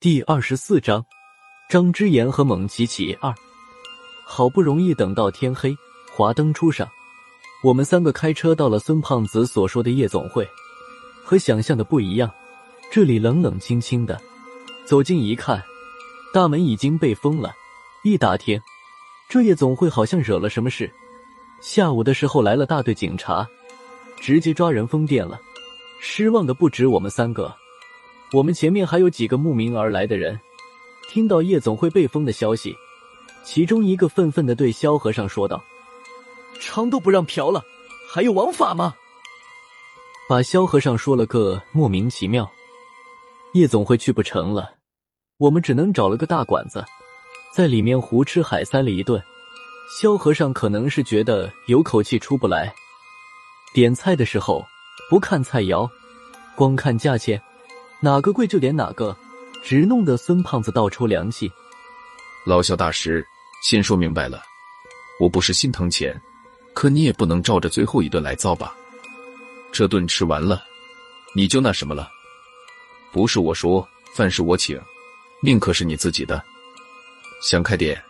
第二十四章，张之言和蒙奇奇二。好不容易等到天黑，华灯初上，我们三个开车到了孙胖子所说的夜总会。和想象的不一样，这里冷冷清清的。走近一看，大门已经被封了。一打听，这夜总会好像惹了什么事。下午的时候来了大队警察，直接抓人封店了。失望的不止我们三个。我们前面还有几个慕名而来的人，听到夜总会被封的消息，其中一个愤愤的对萧和尚说道：“娼都不让嫖了，还有王法吗？”把萧和尚说了个莫名其妙。夜总会去不成了，我们只能找了个大馆子，在里面胡吃海塞了一顿。萧和尚可能是觉得有口气出不来，点菜的时候不看菜肴，光看价钱。哪个贵就点哪个，只弄得孙胖子倒抽凉气。老萧大师，先说明白了，我不是心疼钱，可你也不能照着最后一顿来造吧？这顿吃完了，你就那什么了？不是我说，饭是我请，命可是你自己的。想开点，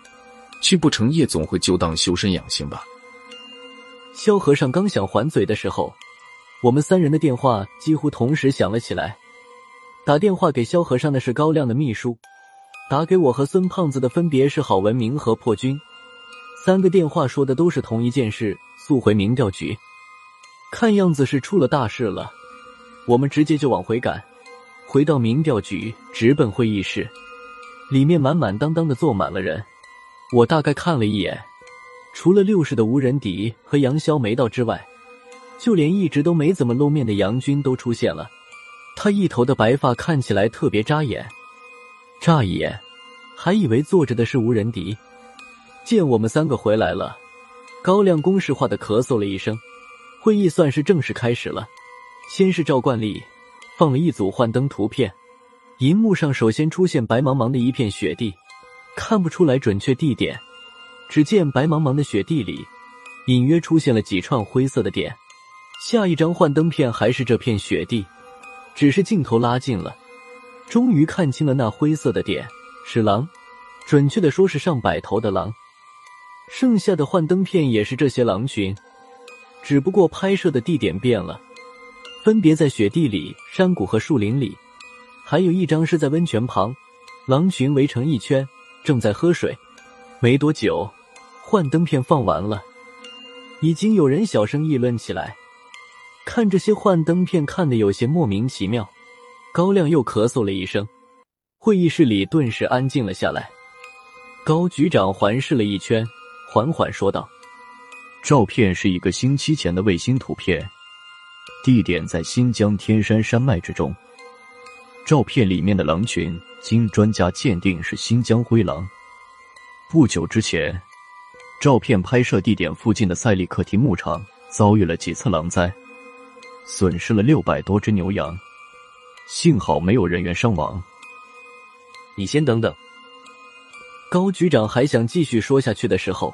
去不成夜总会就当修身养性吧。萧和尚刚想还嘴的时候，我们三人的电话几乎同时响了起来。打电话给萧和尚的是高亮的秘书，打给我和孙胖子的分别是郝文明和破军。三个电话说的都是同一件事：速回民调局。看样子是出了大事了，我们直接就往回赶。回到民调局，直奔会议室，里面满满当当的坐满了人。我大概看了一眼，除了六世的吴仁迪和杨潇没到之外，就连一直都没怎么露面的杨军都出现了。他一头的白发看起来特别扎眼，乍一眼还以为坐着的是吴仁迪。见我们三个回来了，高亮公式化的咳嗽了一声，会议算是正式开始了。先是照惯例放了一组幻灯图片，银幕上首先出现白茫茫的一片雪地，看不出来准确地点，只见白茫茫的雪地里隐约出现了几串灰色的点。下一张幻灯片还是这片雪地。只是镜头拉近了，终于看清了那灰色的点是狼，准确的说是上百头的狼。剩下的幻灯片也是这些狼群，只不过拍摄的地点变了，分别在雪地里、山谷和树林里。还有一张是在温泉旁，狼群围成一圈，正在喝水。没多久，幻灯片放完了，已经有人小声议论起来。看这些幻灯片，看得有些莫名其妙。高亮又咳嗽了一声，会议室里顿时安静了下来。高局长环视了一圈，缓缓说道：“照片是一个星期前的卫星图片，地点在新疆天山山脉之中。照片里面的狼群，经专家鉴定是新疆灰狼。不久之前，照片拍摄地点附近的赛利克提牧场遭遇了几次狼灾。”损失了六百多只牛羊，幸好没有人员伤亡。你先等等。高局长还想继续说下去的时候，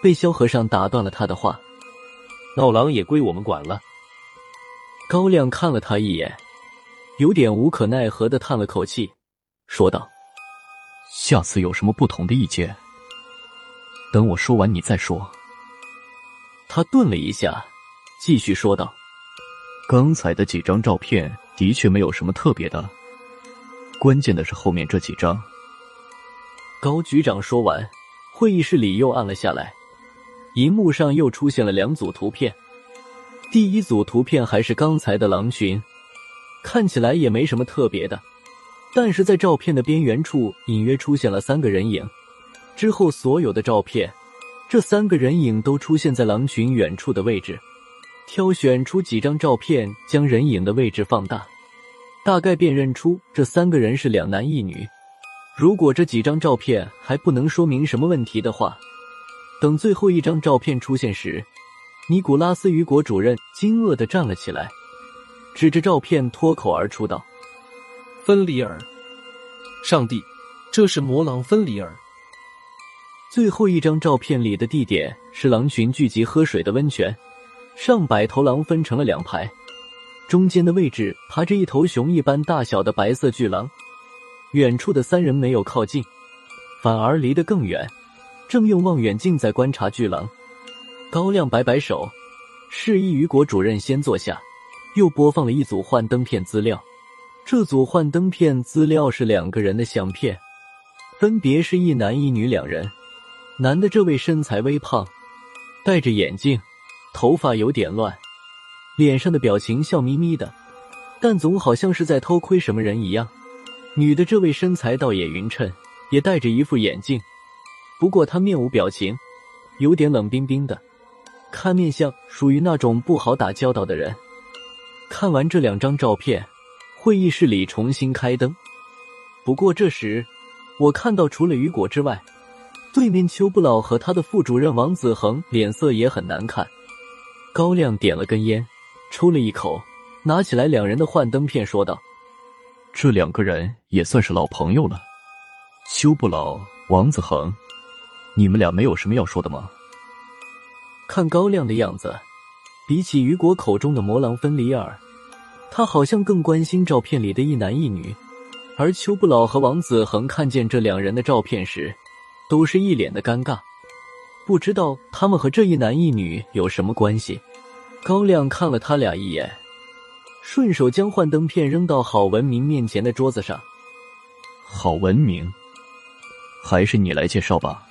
被萧和尚打断了他的话：“闹狼也归我们管了。”高亮看了他一眼，有点无可奈何的叹了口气，说道：“下次有什么不同的意见，等我说完你再说。”他顿了一下，继续说道。刚才的几张照片的确没有什么特别的，关键的是后面这几张。高局长说完，会议室里又暗了下来，荧幕上又出现了两组图片。第一组图片还是刚才的狼群，看起来也没什么特别的，但是在照片的边缘处隐约出现了三个人影。之后所有的照片，这三个人影都出现在狼群远处的位置。挑选出几张照片，将人影的位置放大，大概辨认出这三个人是两男一女。如果这几张照片还不能说明什么问题的话，等最后一张照片出现时，尼古拉斯·与果主任惊愕的站了起来，指着照片脱口而出道：“芬里尔，上帝，这是魔狼芬里尔！”最后一张照片里的地点是狼群聚集喝水的温泉。上百头狼分成了两排，中间的位置爬着一头熊一般大小的白色巨狼，远处的三人没有靠近，反而离得更远，正用望远镜在观察巨狼。高亮摆摆手，示意雨果主任先坐下，又播放了一组幻灯片资料。这组幻灯片资料是两个人的相片，分别是一男一女两人。男的这位身材微胖，戴着眼镜，头发有点乱，脸上的表情笑眯眯的，但总好像是在偷窥什么人一样。女的这位身材倒也匀称，也戴着一副眼镜，不过她面无表情，有点冷冰冰的，看面相属于那种不好打交道的人。看完这两张照片，会议室里重新开灯。不过这时，我看到除了雨果之外，对面邱不老和他的副主任王子恒脸色也很难看。高亮点了根烟，抽了一口，拿起来两人的幻灯片，说道。这两个人也算是老朋友了，邱不老、王子恒，你们俩没有什么要说的吗？看高亮的样子，比起雨果口中的魔狼芬里尔，他好像更关心照片里的一男一女。而邱不老和王子恒看见这两人的照片时，都是一脸的尴尬，不知道他们和这一男一女有什么关系。高亮看了他俩一眼。顺手将幻灯片扔到郝文明面前的桌子上。郝文明，还是你来介绍吧。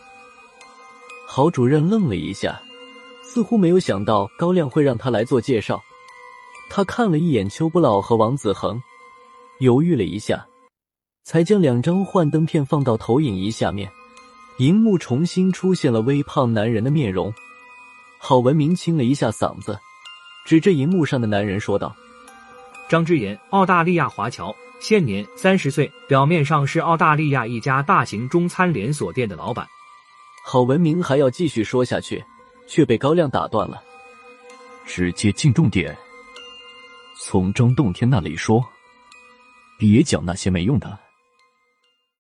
郝主任愣了一下，似乎没有想到高亮会让他来做介绍。他看了一眼邱不老和王子恒，犹豫了一下，才将两张幻灯片放到投影仪下面。荧幕重新出现了微胖男人的面容。郝文明清了一下嗓子，指着荧幕上的男人说道。张之言，澳大利亚华侨，现年三十岁，表面上是澳大利亚一家大型中餐连锁店的老板。郝文明还要继续说下去，却被高亮打断了。直接进重点，从张洞天那里说，别讲那些没用的。